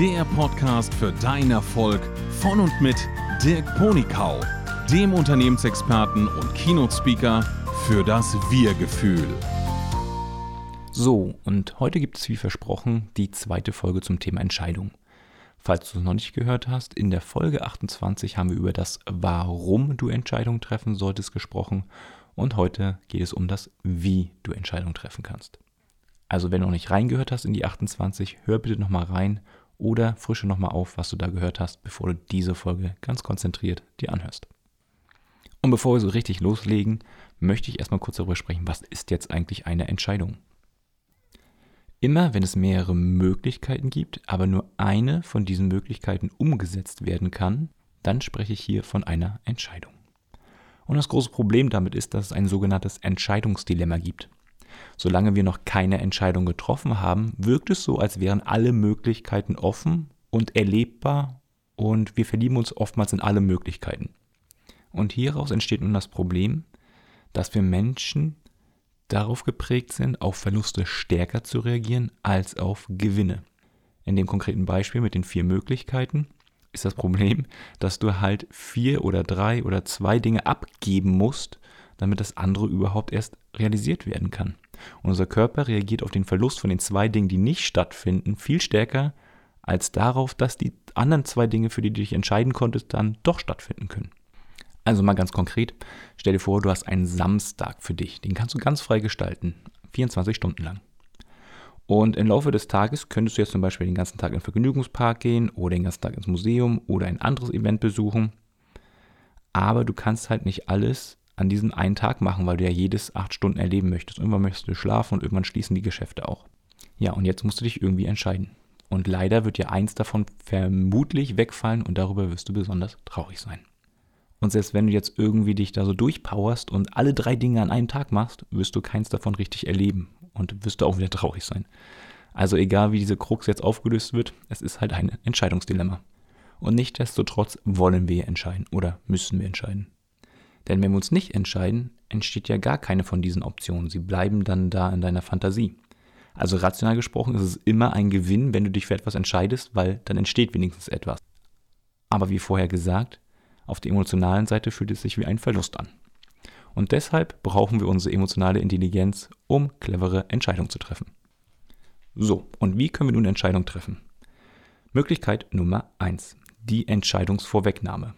der Podcast für deinen Erfolg von und mit Dirk Ponikau, dem Unternehmensexperten und Keynote-Speaker für das Wir-Gefühl. So, und heute gibt es wie versprochen die zweite Folge zum Thema Entscheidung. Falls du es noch nicht gehört hast, in der Folge 28 haben wir über das Warum du Entscheidungen treffen solltest gesprochen und heute geht es um das Wie du Entscheidungen treffen kannst. Also wenn du noch nicht reingehört hast in die 28, hör bitte nochmal rein oder frische nochmal auf, was du da gehört hast, bevor du diese Folge ganz konzentriert dir anhörst. Und bevor wir so richtig loslegen, möchte ich erstmal kurz darüber sprechen, was ist jetzt eigentlich eine Entscheidung? Immer wenn es mehrere Möglichkeiten gibt, aber nur eine von diesen Möglichkeiten umgesetzt werden kann, dann spreche ich hier von einer Entscheidung. Und das große Problem damit ist, dass es ein sogenanntes Entscheidungsdilemma gibt. Solange wir noch keine Entscheidung getroffen haben, wirkt es so, als wären alle Möglichkeiten offen und erlebbar und wir verlieben uns oftmals in alle Möglichkeiten. Und hieraus entsteht nun das Problem, dass wir Menschen darauf geprägt sind, auf Verluste stärker zu reagieren als auf Gewinne. In dem konkreten Beispiel mit den vier Möglichkeiten ist das Problem, dass du halt vier oder drei oder zwei Dinge abgeben musst, damit das andere überhaupt erst realisiert werden kann. Und unser Körper reagiert auf den Verlust von den zwei Dingen, die nicht stattfinden, viel stärker als darauf, dass die anderen zwei Dinge, für die du dich entscheiden konntest, dann doch stattfinden können. Also mal ganz konkret, stell dir vor, du hast einen Samstag für dich. Den kannst du ganz frei gestalten, 24 Stunden lang. Und im Laufe des Tages könntest du jetzt zum Beispiel den ganzen Tag in den Vergnügungspark gehen oder den ganzen Tag ins Museum oder ein anderes Event besuchen. Aber du kannst halt nicht alles an diesem einen Tag machen, weil du ja jedes acht Stunden erleben möchtest. Irgendwann möchtest du schlafen und irgendwann schließen die Geschäfte auch. Ja, und jetzt musst du dich irgendwie entscheiden. Und leider wird dir eins davon vermutlich wegfallen und darüber wirst du besonders traurig sein. Und selbst wenn du jetzt irgendwie dich da so durchpowerst und alle drei Dinge an einem Tag machst, wirst du keins davon richtig erleben und wirst du auch wieder traurig sein. Also egal wie diese Krux jetzt aufgelöst wird, es ist halt ein Entscheidungsdilemma. Und nichtdestotrotz wollen wir entscheiden oder müssen wir entscheiden. Denn wenn wir uns nicht entscheiden, entsteht ja gar keine von diesen Optionen. Sie bleiben dann da in deiner Fantasie. Also rational gesprochen ist es immer ein Gewinn, wenn du dich für etwas entscheidest, weil dann entsteht wenigstens etwas. Aber wie vorher gesagt, auf der emotionalen Seite fühlt es sich wie ein Verlust an. Und deshalb brauchen wir unsere emotionale Intelligenz, um clevere Entscheidungen zu treffen. So, und wie können wir nun Entscheidungen treffen? Möglichkeit Nummer 1. Die Entscheidungsvorwegnahme.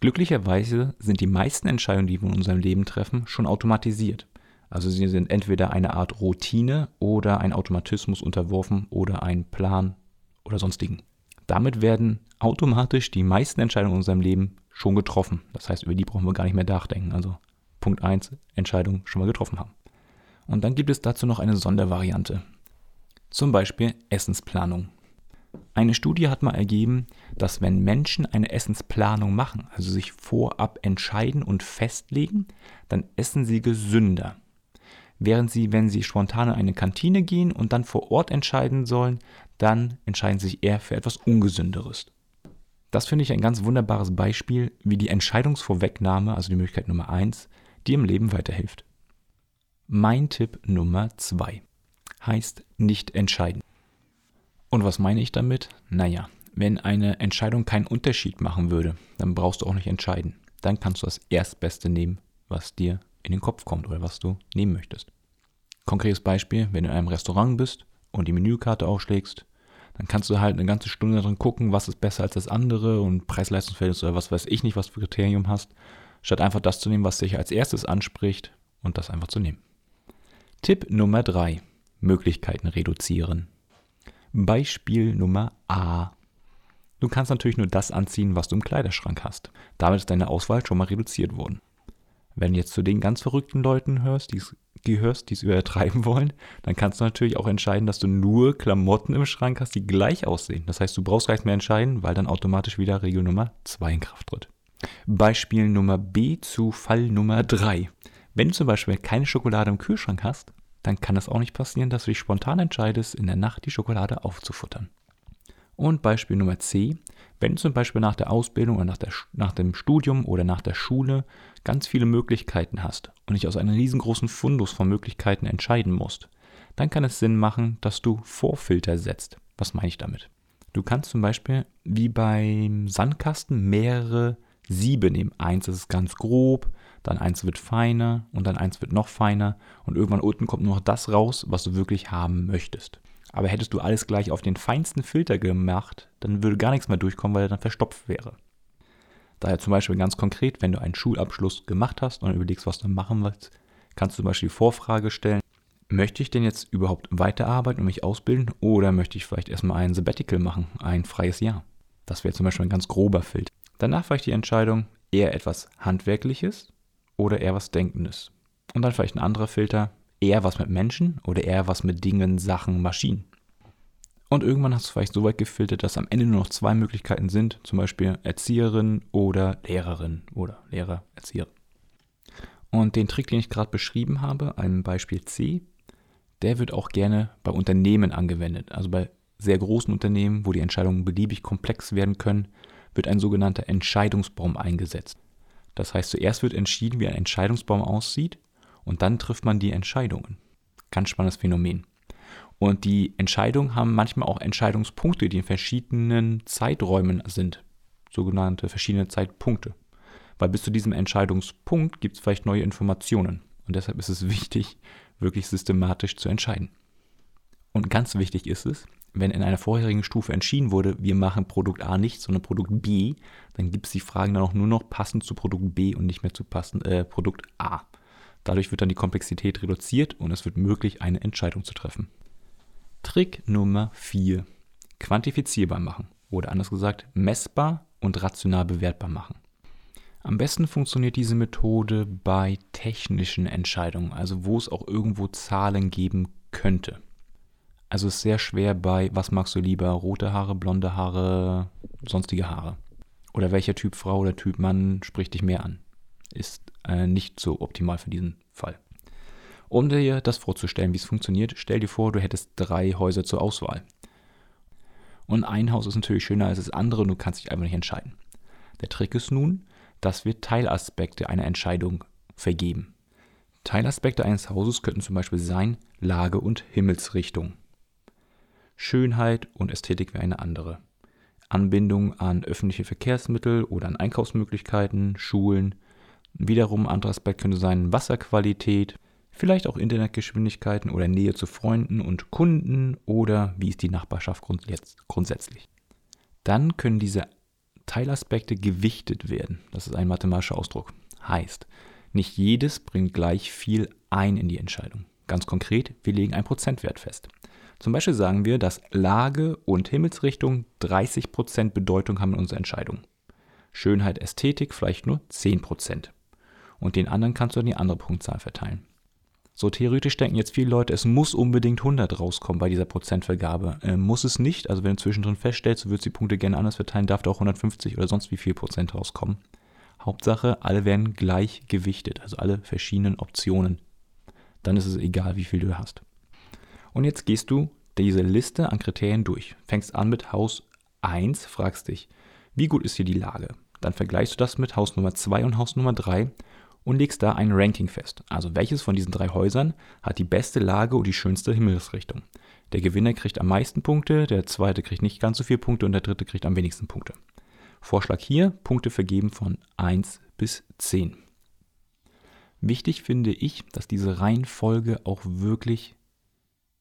Glücklicherweise sind die meisten Entscheidungen, die wir in unserem Leben treffen, schon automatisiert. Also sie sind entweder eine Art Routine oder ein Automatismus unterworfen oder ein Plan oder sonstigen. Damit werden automatisch die meisten Entscheidungen in unserem Leben schon getroffen. Das heißt, über die brauchen wir gar nicht mehr nachdenken. Also Punkt 1, Entscheidung schon mal getroffen haben. Und dann gibt es dazu noch eine Sondervariante. Zum Beispiel Essensplanung. Eine Studie hat mal ergeben, dass wenn Menschen eine Essensplanung machen, also sich vorab entscheiden und festlegen, dann essen sie gesünder. Während sie, wenn sie spontan in eine Kantine gehen und dann vor Ort entscheiden sollen, dann entscheiden sie sich eher für etwas Ungesünderes. Das finde ich ein ganz wunderbares Beispiel, wie die Entscheidungsvorwegnahme, also die Möglichkeit Nummer 1, dir im Leben weiterhilft. Mein Tipp Nummer 2 heißt nicht entscheiden. Und was meine ich damit? Naja, wenn eine Entscheidung keinen Unterschied machen würde, dann brauchst du auch nicht entscheiden. Dann kannst du das Erstbeste nehmen, was dir in den Kopf kommt oder was du nehmen möchtest. Konkretes Beispiel, wenn du in einem Restaurant bist und die Menükarte aufschlägst, dann kannst du halt eine ganze Stunde drin gucken, was ist besser als das andere und Preis-Leistungsverhältnis oder was weiß ich nicht, was für Kriterium hast, statt einfach das zu nehmen, was dich als erstes anspricht und das einfach zu nehmen. Tipp Nummer 3. Möglichkeiten reduzieren. Beispiel Nummer A. Du kannst natürlich nur das anziehen, was du im Kleiderschrank hast. Damit ist deine Auswahl schon mal reduziert worden. Wenn du jetzt zu den ganz verrückten Leuten hörst, die gehörst, die es übertreiben wollen, dann kannst du natürlich auch entscheiden, dass du nur Klamotten im Schrank hast, die gleich aussehen. Das heißt, du brauchst gar nicht mehr entscheiden, weil dann automatisch wieder Regel Nummer 2 in Kraft tritt. Beispiel Nummer B zu Fall Nummer 3. Wenn du zum Beispiel keine Schokolade im Kühlschrank hast, dann kann es auch nicht passieren, dass du dich spontan entscheidest, in der Nacht die Schokolade aufzufuttern. Und Beispiel Nummer C, wenn du zum Beispiel nach der Ausbildung oder nach, der, nach dem Studium oder nach der Schule ganz viele Möglichkeiten hast und dich aus einem riesengroßen Fundus von Möglichkeiten entscheiden musst, dann kann es Sinn machen, dass du Vorfilter setzt. Was meine ich damit? Du kannst zum Beispiel wie beim Sandkasten mehrere Siebe nehmen. Eins ist ganz grob, dann eins wird feiner und dann eins wird noch feiner und irgendwann unten kommt nur noch das raus, was du wirklich haben möchtest. Aber hättest du alles gleich auf den feinsten Filter gemacht, dann würde gar nichts mehr durchkommen, weil er dann verstopft wäre. Daher zum Beispiel ganz konkret, wenn du einen Schulabschluss gemacht hast und überlegst, was du machen willst, kannst du zum Beispiel die Vorfrage stellen, möchte ich denn jetzt überhaupt weiterarbeiten und mich ausbilden oder möchte ich vielleicht erstmal ein Sabbatical machen, ein freies Jahr? Das wäre zum Beispiel ein ganz grober Filter. Danach vielleicht die Entscheidung, eher etwas Handwerkliches oder eher was Denkendes. Und dann vielleicht ein anderer Filter, eher was mit Menschen oder eher was mit Dingen, Sachen, Maschinen. Und irgendwann hast du vielleicht so weit gefiltert, dass am Ende nur noch zwei Möglichkeiten sind, zum Beispiel Erzieherin oder Lehrerin oder Lehrer, Erzieherin. Und den Trick, den ich gerade beschrieben habe, einem Beispiel C, der wird auch gerne bei Unternehmen angewendet. Also bei sehr großen Unternehmen, wo die Entscheidungen beliebig komplex werden können, wird ein sogenannter Entscheidungsbaum eingesetzt. Das heißt, zuerst wird entschieden, wie ein Entscheidungsbaum aussieht und dann trifft man die Entscheidungen. Ganz spannendes Phänomen. Und die Entscheidungen haben manchmal auch Entscheidungspunkte, die in verschiedenen Zeiträumen sind. Sogenannte verschiedene Zeitpunkte. Weil bis zu diesem Entscheidungspunkt gibt es vielleicht neue Informationen. Und deshalb ist es wichtig, wirklich systematisch zu entscheiden. Und ganz wichtig ist es, wenn in einer vorherigen Stufe entschieden wurde, wir machen Produkt A nicht, sondern Produkt B, dann gibt es die Fragen dann auch nur noch passend zu Produkt B und nicht mehr zu passend, äh, Produkt A. Dadurch wird dann die Komplexität reduziert und es wird möglich, eine Entscheidung zu treffen. Trick Nummer 4. Quantifizierbar machen oder anders gesagt messbar und rational bewertbar machen. Am besten funktioniert diese Methode bei technischen Entscheidungen, also wo es auch irgendwo Zahlen geben könnte. Also ist sehr schwer bei, was magst du lieber, rote Haare, blonde Haare, sonstige Haare. Oder welcher Typ Frau oder Typ Mann spricht dich mehr an. Ist äh, nicht so optimal für diesen Fall. Um dir das vorzustellen, wie es funktioniert, stell dir vor, du hättest drei Häuser zur Auswahl. Und ein Haus ist natürlich schöner als das andere und du kannst dich einfach nicht entscheiden. Der Trick ist nun, dass wir Teilaspekte einer Entscheidung vergeben. Teilaspekte eines Hauses könnten zum Beispiel sein Lage und Himmelsrichtung. Schönheit und Ästhetik wäre eine andere. Anbindung an öffentliche Verkehrsmittel oder an Einkaufsmöglichkeiten, Schulen. Wiederum ein anderer Aspekt könnte sein Wasserqualität, vielleicht auch Internetgeschwindigkeiten oder Nähe zu Freunden und Kunden oder wie ist die Nachbarschaft grundsätzlich. Dann können diese Teilaspekte gewichtet werden. Das ist ein mathematischer Ausdruck. Heißt, nicht jedes bringt gleich viel ein in die Entscheidung. Ganz konkret, wir legen einen Prozentwert fest. Zum Beispiel sagen wir, dass Lage und Himmelsrichtung 30% Bedeutung haben in unserer Entscheidung. Schönheit, Ästhetik vielleicht nur 10%. Und den anderen kannst du an die andere Punktzahl verteilen. So theoretisch denken jetzt viele Leute, es muss unbedingt 100 rauskommen bei dieser Prozentvergabe. Äh, muss es nicht. Also wenn du zwischendrin feststellst, du würdest die Punkte gerne anders verteilen, darf da auch 150 oder sonst wie viel Prozent rauskommen. Hauptsache, alle werden gleich gewichtet, also alle verschiedenen Optionen. Dann ist es egal, wie viel du hast. Und jetzt gehst du diese Liste an Kriterien durch. Fängst an mit Haus 1, fragst dich, wie gut ist hier die Lage? Dann vergleichst du das mit Haus Nummer 2 und Haus Nummer 3 und legst da ein Ranking fest. Also welches von diesen drei Häusern hat die beste Lage und die schönste Himmelsrichtung. Der Gewinner kriegt am meisten Punkte, der zweite kriegt nicht ganz so viele Punkte und der dritte kriegt am wenigsten Punkte. Vorschlag hier, Punkte vergeben von 1 bis 10. Wichtig finde ich, dass diese Reihenfolge auch wirklich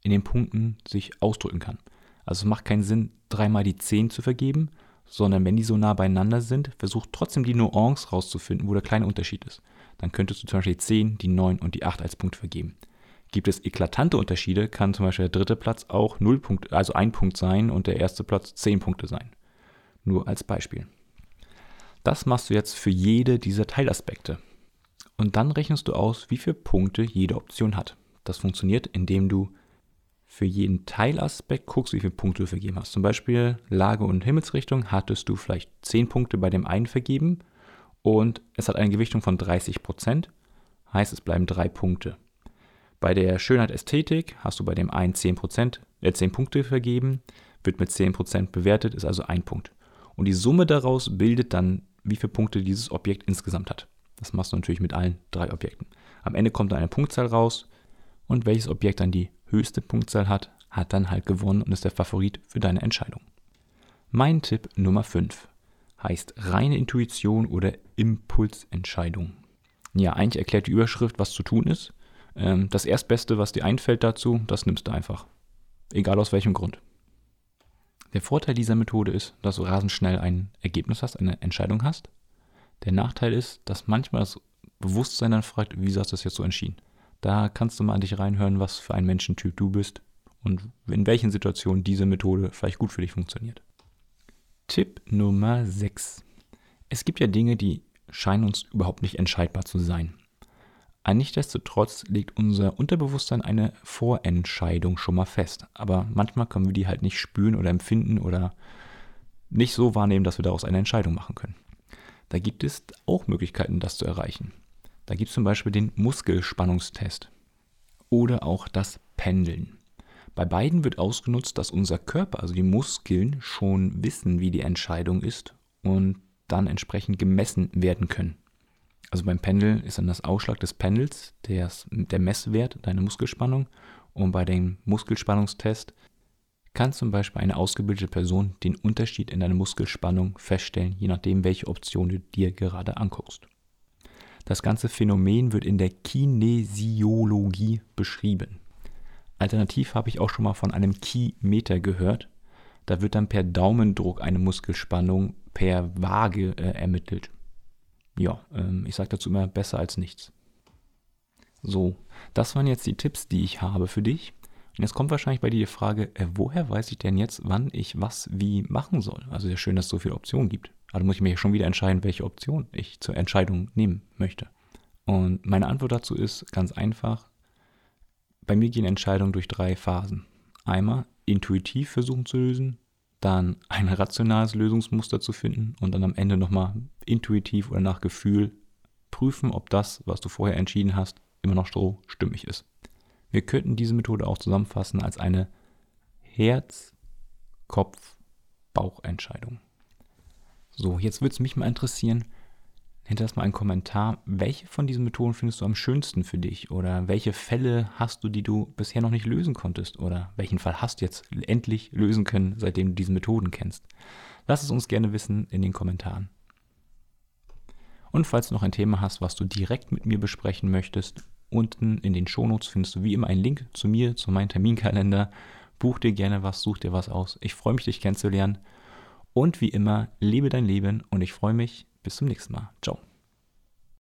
in den Punkten sich ausdrücken kann. Also es macht keinen Sinn, dreimal die 10 zu vergeben, sondern wenn die so nah beieinander sind, versucht trotzdem die Nuance rauszufinden, wo der kleine Unterschied ist. Dann könntest du zum Beispiel die 10, die 9 und die 8 als Punkt vergeben. Gibt es eklatante Unterschiede, kann zum Beispiel der dritte Platz auch 0 Punkt, also ein Punkt sein und der erste Platz 10 Punkte sein. Nur als Beispiel. Das machst du jetzt für jede dieser Teilaspekte. Und dann rechnest du aus, wie viele Punkte jede Option hat. Das funktioniert, indem du für jeden Teilaspekt guckst, wie viele Punkte du vergeben hast. Zum Beispiel Lage und Himmelsrichtung hattest du vielleicht 10 Punkte bei dem einen vergeben und es hat eine Gewichtung von 30 Prozent, heißt es bleiben 3 Punkte. Bei der Schönheit Ästhetik hast du bei dem einen 10, Prozent, äh 10 Punkte vergeben, wird mit 10 Prozent bewertet, ist also ein Punkt. Und die Summe daraus bildet dann, wie viele Punkte dieses Objekt insgesamt hat. Das machst du natürlich mit allen drei Objekten. Am Ende kommt da eine Punktzahl raus und welches Objekt dann die höchste Punktzahl hat, hat dann halt gewonnen und ist der Favorit für deine Entscheidung. Mein Tipp Nummer 5 heißt reine Intuition oder Impulsentscheidung. Ja, eigentlich erklärt die Überschrift, was zu tun ist. Ähm, das Erstbeste, was dir einfällt dazu, das nimmst du einfach. Egal aus welchem Grund. Der Vorteil dieser Methode ist, dass du rasend schnell ein Ergebnis hast, eine Entscheidung hast. Der Nachteil ist, dass manchmal das Bewusstsein dann fragt, wieso hast du das jetzt so entschieden? Da kannst du mal an dich reinhören, was für ein Menschentyp du bist und in welchen Situationen diese Methode vielleicht gut für dich funktioniert. Tipp Nummer 6. Es gibt ja Dinge, die scheinen uns überhaupt nicht entscheidbar zu sein. Nichtsdestotrotz legt unser Unterbewusstsein eine Vorentscheidung schon mal fest. Aber manchmal können wir die halt nicht spüren oder empfinden oder nicht so wahrnehmen, dass wir daraus eine Entscheidung machen können. Da gibt es auch Möglichkeiten, das zu erreichen. Da gibt es zum Beispiel den Muskelspannungstest oder auch das Pendeln. Bei beiden wird ausgenutzt, dass unser Körper, also die Muskeln, schon wissen, wie die Entscheidung ist und dann entsprechend gemessen werden können. Also beim Pendel ist dann das Ausschlag des Pendels der, der Messwert deiner Muskelspannung. Und bei dem Muskelspannungstest kann zum Beispiel eine ausgebildete Person den Unterschied in deiner Muskelspannung feststellen, je nachdem, welche Option du dir gerade anguckst. Das ganze Phänomen wird in der Kinesiologie beschrieben. Alternativ habe ich auch schon mal von einem Keymeter gehört. Da wird dann per Daumendruck eine Muskelspannung per Waage äh, ermittelt ja, ähm, ich sage dazu immer besser als nichts. So, das waren jetzt die Tipps, die ich habe für dich. Und jetzt kommt wahrscheinlich bei dir die Frage, äh, woher weiß ich denn jetzt, wann ich was wie machen soll? Also sehr schön, dass es so viele Optionen gibt. Aber muss ich mir schon wieder entscheiden, welche Option ich zur Entscheidung nehmen möchte. Und meine Antwort dazu ist ganz einfach. Bei mir gehen Entscheidungen durch drei Phasen. Einmal intuitiv versuchen zu lösen, dann ein rationales Lösungsmuster zu finden und dann am Ende nochmal intuitiv oder nach Gefühl prüfen, ob das, was du vorher entschieden hast, immer noch so stimmig ist. Wir könnten diese Methode auch zusammenfassen als eine Herz-Kopf-Bauch-Entscheidung. So, jetzt würde es mich mal interessieren, hinterlass mal einen Kommentar. Welche von diesen Methoden findest du am schönsten für dich? Oder welche Fälle hast du, die du bisher noch nicht lösen konntest? Oder welchen Fall hast du jetzt endlich lösen können, seitdem du diese Methoden kennst? Lass es uns gerne wissen in den Kommentaren. Und falls du noch ein Thema hast, was du direkt mit mir besprechen möchtest, unten in den Shownotes findest du wie immer einen Link zu mir, zu meinem Terminkalender. Buch dir gerne was, such dir was aus. Ich freue mich, dich kennenzulernen. Und wie immer, lebe dein Leben und ich freue mich, bis zum nächsten Mal. Ciao.